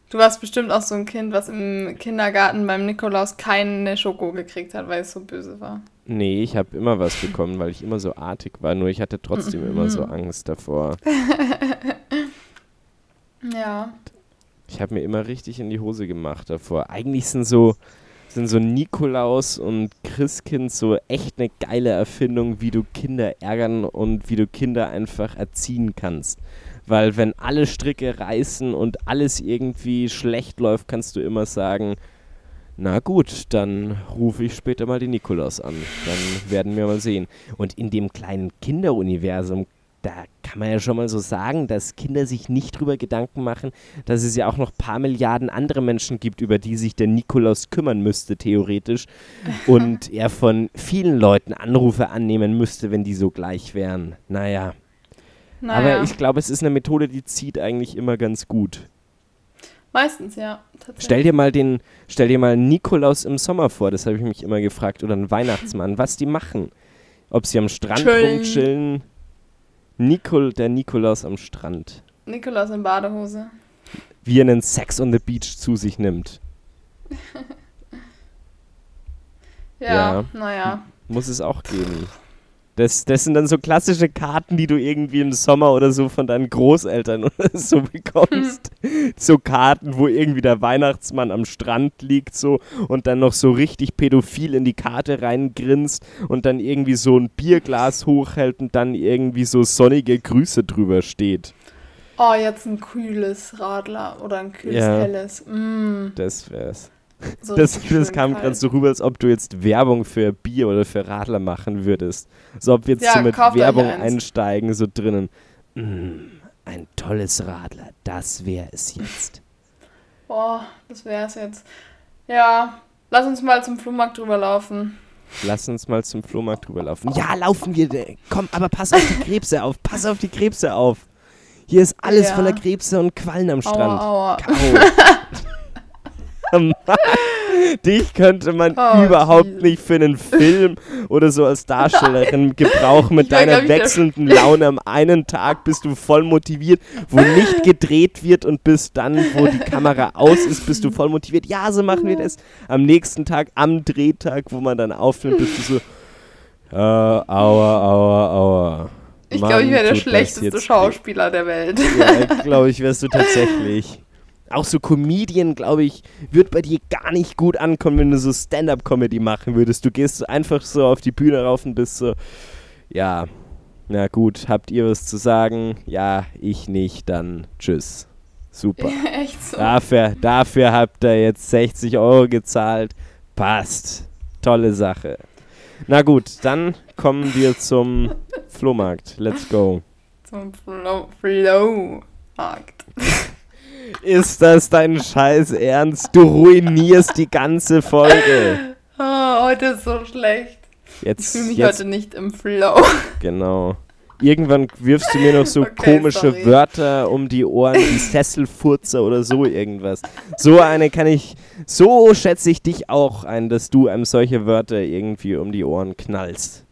Du warst bestimmt auch so ein Kind, was im Kindergarten beim Nikolaus keine Schoko gekriegt hat, weil es so böse war. Nee, ich habe immer was bekommen, weil ich immer so artig war, nur ich hatte trotzdem immer so Angst davor. Ja. Ich habe mir immer richtig in die Hose gemacht davor. Eigentlich sind so, sind so Nikolaus und Christkind so echt eine geile Erfindung, wie du Kinder ärgern und wie du Kinder einfach erziehen kannst. Weil wenn alle Stricke reißen und alles irgendwie schlecht läuft, kannst du immer sagen, na gut, dann rufe ich später mal den Nikolaus an. Dann werden wir mal sehen. Und in dem kleinen Kinderuniversum, da kann man ja schon mal so sagen, dass Kinder sich nicht drüber Gedanken machen, dass es ja auch noch ein paar Milliarden andere Menschen gibt, über die sich der Nikolaus kümmern müsste, theoretisch. Und er von vielen Leuten Anrufe annehmen müsste, wenn die so gleich wären. Naja. Naja. Aber ich glaube, es ist eine Methode, die zieht eigentlich immer ganz gut. Meistens, ja. Stell dir mal den, stell dir mal Nikolaus im Sommer vor, das habe ich mich immer gefragt, oder einen Weihnachtsmann, was die machen. Ob sie am Strand Chillen. rumchillen. Nikol, der Nikolaus am Strand. Nikolaus in Badehose. Wie er einen Sex on the Beach zu sich nimmt. Ja, Ja. naja. Muss es auch geben. Das, das sind dann so klassische Karten, die du irgendwie im Sommer oder so von deinen Großeltern oder so bekommst. So Karten, wo irgendwie der Weihnachtsmann am Strand liegt so und dann noch so richtig pädophil in die Karte reingrinst und dann irgendwie so ein Bierglas hochhält und dann irgendwie so sonnige Grüße drüber steht. Oh, jetzt ein kühles Radler oder ein kühles Ja. helles. Mm, Das wär's. So Das, das kam gerade so rüber, als ob du jetzt Werbung für Bier oder für Radler machen würdest. So ob wir jetzt Ja, so mit Werbung eins. einsteigen, so drinnen. Mm, ein tolles Radler, das wäre es jetzt. Boah, das wär's jetzt. Ja, lass uns mal zum Flohmarkt drüber laufen. Lass uns mal zum Flohmarkt drüber laufen. Ja, laufen wir. Komm, aber pass auf die Krebse auf. Pass auf die Krebse auf. Hier ist alles Ja. voller Krebse und Quallen am Strand. Aua, aua. Mann, Dich könnte man Oh, überhaupt Jesus. nicht für einen Film oder so als Darstellerin gebrauchen mit deiner wechselnden Laune. Am einen Tag bist du voll motiviert, wo nicht gedreht wird und bis dann, wo die Kamera aus ist, bist du voll motiviert. Ja, so machen wir das. Am nächsten Tag, am Drehtag, wo man dann aufnimmt, bist du so, äh, aua, aua, aua. Ich glaube, ich wäre der schlechteste. Schauspieler der Welt. Ja, glaube ich, wärst du tatsächlich. Auch so Comedian, glaube ich, wird bei dir gar nicht gut ankommen, wenn du so Stand-up-Comedy machen würdest. Du gehst einfach so auf die Bühne rauf und bist so, ja, na gut, habt ihr was zu sagen? Ja, ich nicht, dann tschüss. Super. Echt so. Dafür, dafür habt ihr jetzt 60 Euro gezahlt. Passt. Tolle Sache. Na gut, dann kommen wir zum Flohmarkt. Let's go. Zum Flow. Flow. Ist das dein Scheiß Ernst? Du ruinierst die ganze Folge. Oh, heute ist so schlecht. Ich Jetzt, fühle mich jetzt heute nicht im Flow. genau. Irgendwann wirfst du mir noch so Okay, komische sorry. Wörter um die Ohren, wie Sesselfurzer oder so irgendwas. So eine kann ich, so schätze ich dich auch ein, dass du einem solche Wörter irgendwie um die Ohren knallst.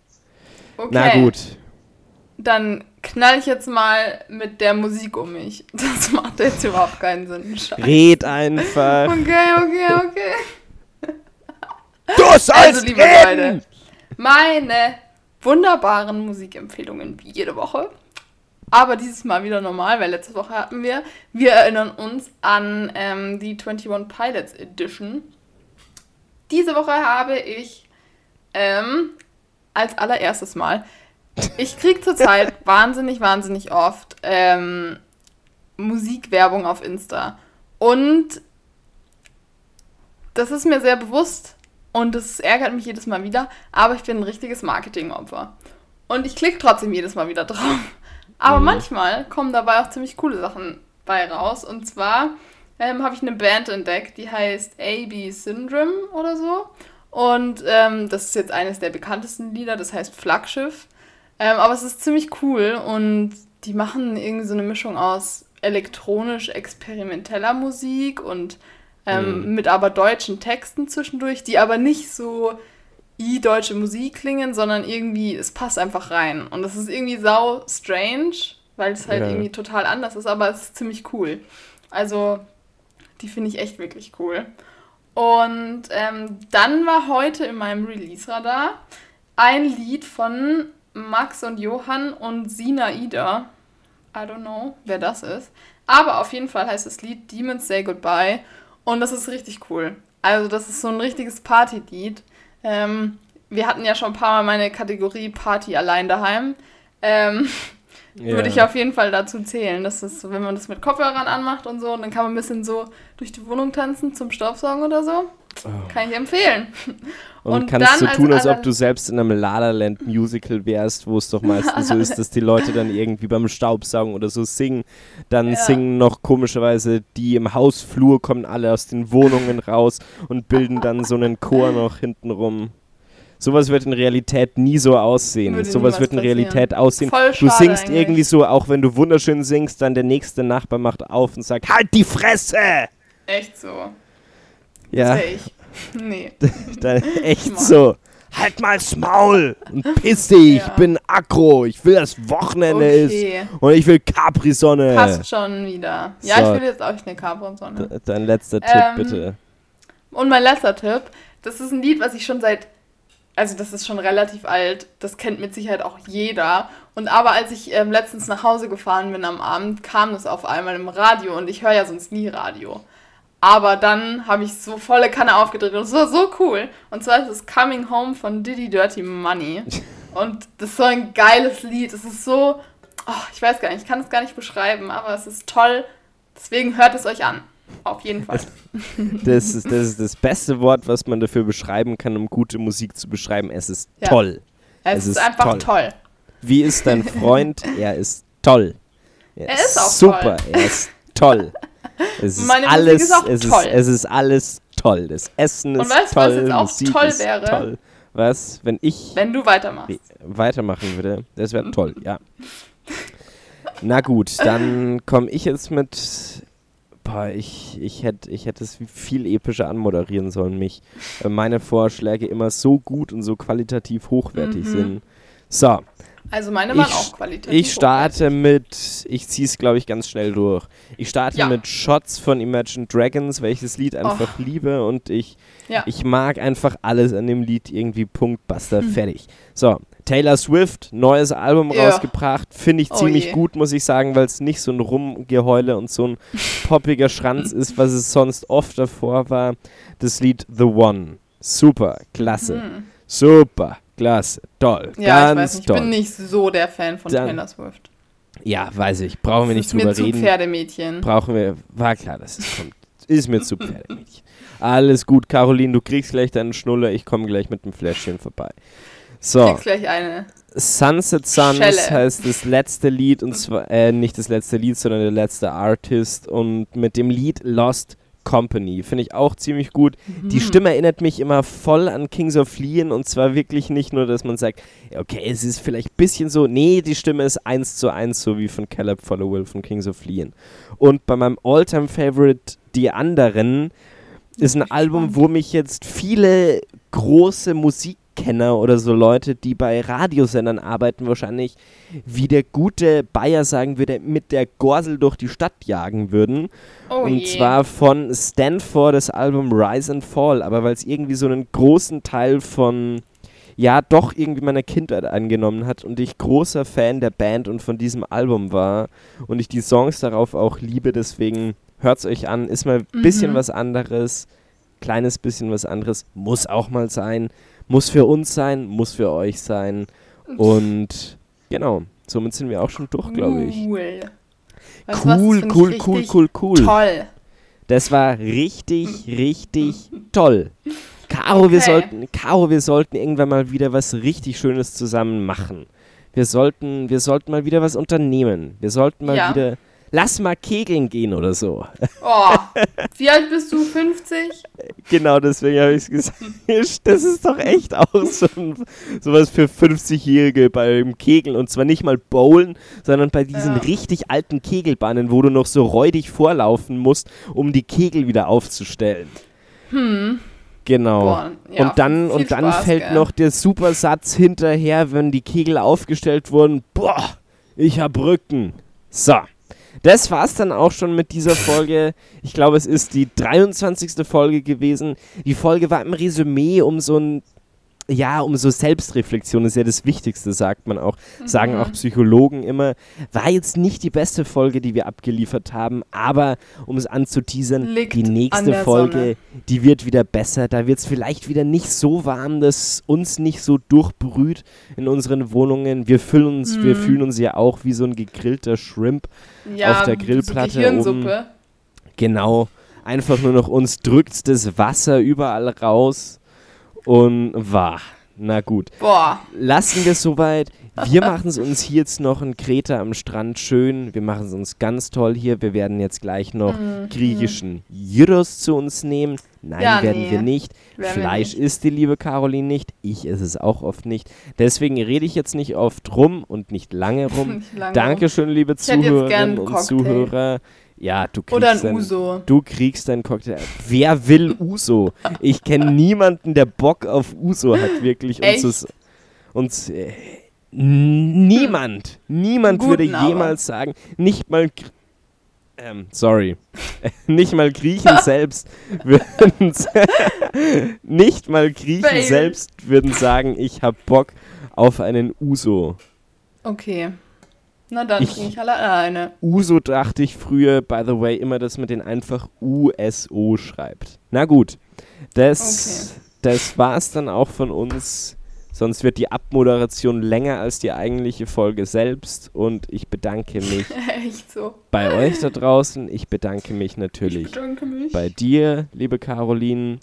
Okay. Na gut. Dann knall ich jetzt mal mit der Musik um mich. Das macht jetzt überhaupt keinen Sinn. Scheiße. Red einfach. Okay, okay, okay. Du sollst Also, liebe reden! Leute, meine wunderbaren Musikempfehlungen wie jede Woche. Aber dieses Mal wieder normal, weil letzte Woche hatten wir. Wir erinnern uns an ähm, die 21 Pilots Edition. Diese Woche habe ich ähm, als allererstes Mal. Ich kriege zurzeit wahnsinnig, wahnsinnig oft ähm, Musikwerbung auf Insta. Und das ist mir sehr bewusst und das ärgert mich jedes Mal wieder, aber ich bin ein richtiges Marketingopfer. Und ich klicke trotzdem jedes Mal wieder drauf. Aber Mhm. manchmal kommen dabei auch ziemlich coole Sachen bei raus. Und zwar ähm, habe ich eine Band entdeckt, die heißt AB Syndrome oder so. Und ähm, das ist jetzt eines der bekanntesten Lieder, das heißt Flaggschiff. Ähm, aber es ist ziemlich cool und die machen irgendwie so eine Mischung aus elektronisch-experimenteller Musik und ähm, Mhm. mit aber deutschen Texten zwischendurch, die aber nicht so i deutsche Musik klingen, sondern irgendwie, es passt einfach rein. Und das ist irgendwie sau strange, weil es halt Ja. irgendwie total anders ist, aber es ist ziemlich cool. Also, die finde ich echt wirklich cool. Und ähm, dann war heute in meinem Release-Radar ein Lied von Max und Johann und Sina Ida. I don't know, wer das ist. Aber auf jeden Fall heißt das Lied Demons Say Goodbye. Und das ist richtig cool. Also, das ist so ein richtiges Partylied. Ähm, wir hatten ja schon ein paar Mal meine Kategorie Party allein daheim. Ähm, würde ich auf jeden Fall dazu zählen. Das ist, wenn man das mit Kopfhörern anmacht und so, und dann kann man ein bisschen so durch die Wohnung tanzen zum Staubsaugen oder so. Kann ich empfehlen. Und, Und kannst so als tun, als ob aller- du selbst in einem La La Land Musical wärst, wo es doch meistens so ist, dass die Leute dann irgendwie beim Staubsaugen oder so singen. Dann Ja. singen noch komischerweise die im Hausflur, kommen alle aus den Wohnungen raus und bilden dann so einen Chor noch hintenrum. Sowas wird in Realität nie so aussehen. Würde Sowas wird in. Realität aussehen. Voll du singst eigentlich. irgendwie so, auch wenn du wunderschön singst, dann der nächste Nachbar macht auf und sagt, halt die Fresse! Echt so. Ja, Sehe ich. Nee. dann echt so. Halt mal's Maul und piss dich, ich Ja. bin aggro, ich will das Wochenende Okay. ist und ich will Capri-Sonne. Passt schon wieder. Ja, So. ich will jetzt auch eine Capri-Sonne. Dein letzter Tipp, Ähm, bitte. Und mein letzter Tipp, das ist ein Lied, was ich schon seit, also das ist schon relativ alt, das kennt mit Sicherheit auch jeder. Und aber als ich ähm, letztens nach Hause gefahren bin am Abend, kam das auf einmal im Radio und ich höre ja sonst nie Radio. Aber dann habe ich so volle Kanne aufgedreht und es war so cool. Und zwar ist es Coming Home von Diddy Dirty Money. Und das ist so ein geiles Lied. Es ist so, oh, ich weiß gar nicht, ich kann es gar nicht beschreiben, aber es ist toll. Deswegen hört es euch an. Auf jeden Fall. Das ist, das ist das beste Wort, was man dafür beschreiben kann, um gute Musik zu beschreiben. Es ist Ja. toll. Es, Es ist, ist einfach toll. toll. Wie ist dein Freund? er ist toll. Er, Er ist auch super. Er ist toll. Es ist Meine Musik alles, ist auch es toll. Ist, es ist alles toll. Das Essen Und ist weißt du, was toll, jetzt auch Musik toll ist wäre? toll. was, wenn ich Wenn du weitermachst. weitermachen würde. Das wäre toll, ja. Na gut, dann komme ich jetzt mit. Boah, ich, ich hätte ich hätt es viel epischer anmoderieren sollen, mich. Weil meine Vorschläge immer so gut und so qualitativ hochwertig Mhm. sind. So, Also meine waren Ich- auch qualitativ. ich starte mit. Ich ziehe es, glaube ich, ganz schnell durch. Ich starte Ja. mit Shots von Imagine Dragons, welches Lied einfach liebe und ich Ja. ich mag einfach alles an dem Lied irgendwie Punkt, basta, fertig. So, Taylor Swift, neues Album Ja. rausgebracht, finde ich Oh ziemlich je. gut, muss ich sagen, weil es nicht so ein Rumgeheule und so ein poppiger Schranz ist, was es sonst oft davor war. Das Lied The One. Super, klasse. Hm. Super, klasse, toll, Ja, ich ganz weiß nicht. Ich toll. bin nicht so der Fan von Dann- Taylor Swift. ja, weiß ich, brauchen wir nicht ist mir drüber zu reden. Pferdemädchen. Brauchen wir, war klar, dass es kommt. Ist mir zu Pferdemädchen. Alles gut, Caroline, du kriegst gleich deinen Schnuller, ich komme gleich mit dem Fläschchen vorbei. So, Kriegst gleich eine. Sunset Suns Schelle. heißt das letzte Lied und zwar, äh, nicht das letzte Lied, sondern der letzte Artist und mit dem Lied Lost Company. Finde ich auch ziemlich gut. Mhm. Die Stimme erinnert mich immer voll an Kings of Leon und zwar wirklich nicht nur, dass man sagt, okay, es ist vielleicht ein bisschen so, nee, die Stimme ist eins zu eins so wie von Caleb Followill von Kings of Leon. Und bei meinem All-Time-Favorite Die Anderen ist ein Album, wo mich jetzt viele große Musikkenner oder so Leute, die bei Radiosendern arbeiten, wahrscheinlich wie der gute Bayer sagen würde, mit der Gorsel durch die Stadt jagen würden. Oh und je. zwar von Stanford das Album Rise and Fall, aber weil es irgendwie so einen großen Teil von ja doch irgendwie meiner Kindheit angenommen hat und ich großer Fan der Band und von diesem Album war und ich die Songs darauf auch liebe, deswegen hört's euch an, ist mal ein bisschen Mhm. was anderes, kleines bisschen was anderes, muss auch mal sein, muss für uns sein, muss für euch sein und genau, somit sind wir auch schon durch, glaube ich. Cool. Weißt du was, Cool, cool, cool, cool, cool. Toll. Das war richtig, richtig toll. Caro, wir Okay. sollten, Caro, wir sollten irgendwann mal wieder was richtig Schönes zusammen machen. Wir sollten, wir sollten mal wieder was unternehmen. Wir sollten mal Ja. wieder, lass mal kegeln gehen oder so. Oh, wie alt bist du? 50? genau, deswegen habe ich es gesagt. Das ist doch echt auch so ein, sowas für 50-Jährige beim Kegeln. Und zwar nicht mal Bowlen, sondern bei diesen Ja. richtig alten Kegelbahnen, wo du noch so räudig vorlaufen musst, um die Kegel wieder aufzustellen. Hm. Genau. Boah, ja, und dann, und dann Spaß, fällt gell? noch der Supersatz hinterher, wenn die Kegel aufgestellt wurden. Boah, ich hab Rücken. So. Das war's dann auch schon mit dieser Folge. Ich glaube, es ist die 23. Folge gewesen. Die Folge war im Resümee um so ein, ja, um so Selbstreflexion ist ja das Wichtigste, sagt man auch. Sagen Mhm. auch Psychologen immer. War jetzt nicht die beste Folge, die wir abgeliefert haben, aber um es anzuteasern, Liegt die nächste Folge, Sonne. die wird wieder besser. Da wird es vielleicht wieder nicht so warm, dass uns nicht so durchbrüht in unseren Wohnungen. Wir fühlen uns, wir Mhm. fühlen uns ja auch wie so ein gegrillter Shrimp. Ja, Auf der Grillplatte so Gehirnsuppe. Genau. Einfach nur noch uns drückt das Wasser überall raus und wahr. Na gut. Boah, Lassen wir es soweit. Wir machen es uns hier jetzt noch in Kreta am Strand schön. Wir machen es uns ganz toll hier. Wir werden jetzt gleich noch Mhm. griechischen Gyros zu uns nehmen. Nein, Ja, werden nee. wir nicht. Werden wir Fleisch nicht. isst die liebe Caroline nicht. Ich esse es auch oft nicht. Deswegen rede ich jetzt nicht oft rum und nicht lange rum. Nicht lange Dankeschön, liebe Zuhörerinnen und. Zuhörer. Ja, du kriegst Oder ein dein- Uso. Du kriegst deinen Cocktail. Wer will Uso? Ich kenne niemanden, der Bock auf Uso hat, wirklich. Echt? Und, so, und äh, niemand, niemand Guten würde aber. jemals sagen, nicht mal. Ähm, sorry. nicht mal Griechen selbst würden. nicht mal Griechen Fail. selbst würden sagen, ich hab Bock auf einen Uso. Okay. Na dann Ich- trinke ich alleine. Uso dachte ich früher, by the way, immer, dass man den einfach USO schreibt. Na gut, das, das war's dann auch von uns. Sonst wird die Abmoderation länger als die eigentliche Folge selbst. Und ich bedanke mich Echt so. bei euch da draußen. Ich bedanke mich Ich natürlich bedanke mich. bei dir, liebe Caroline.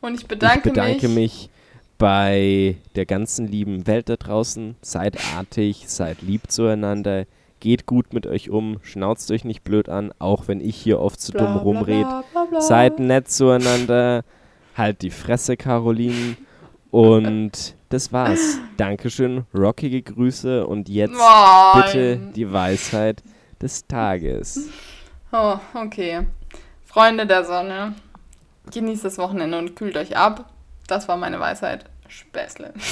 Und ich bedanke, ich bedanke mich. mich bei der ganzen lieben Welt da draußen. Seid artig, seid lieb zueinander. Geht gut mit euch um, schnauzt euch nicht blöd an, auch wenn ich hier oft zu Bla, dumm bla, rumred. bla, bla, bla. Seid nett zueinander. Halt die Fresse, Caroline. Und das war's. Dankeschön, rockige Grüße und jetzt Moin. bitte die Weisheit des Tages. Oh, okay. Freunde der Sonne, genießt das Wochenende und kühlt euch ab. Das war meine Weisheit. Späßle.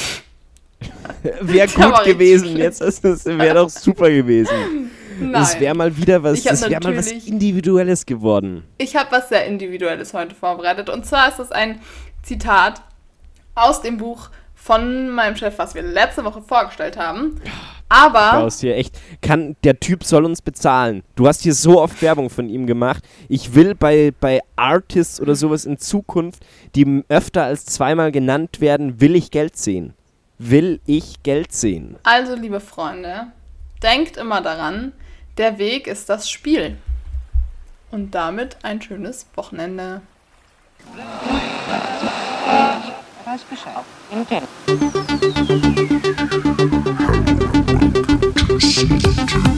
Wäre gut gewesen, jetzt ist es wäre doch super gewesen. Nein. Das wäre mal wieder was, das wäre mal was Individuelles geworden. Ich habe was sehr Individuelles heute vorbereitet. Und zwar ist es ein Zitat aus dem Buch von meinem Chef, was wir letzte Woche vorgestellt haben. Aber Brauchst hier echt, kann, der Typ soll uns bezahlen. Du hast hier so oft Werbung von ihm gemacht. Ich will bei, bei Artists oder sowas in Zukunft, die öfter als zweimal genannt werden, will ich Geld sehen. Will ich Geld sehen. also, liebe Freunde, denkt immer daran, der Weg ist das Spiel. Und damit ein schönes Wochenende. Weiß Bescheid. Intent.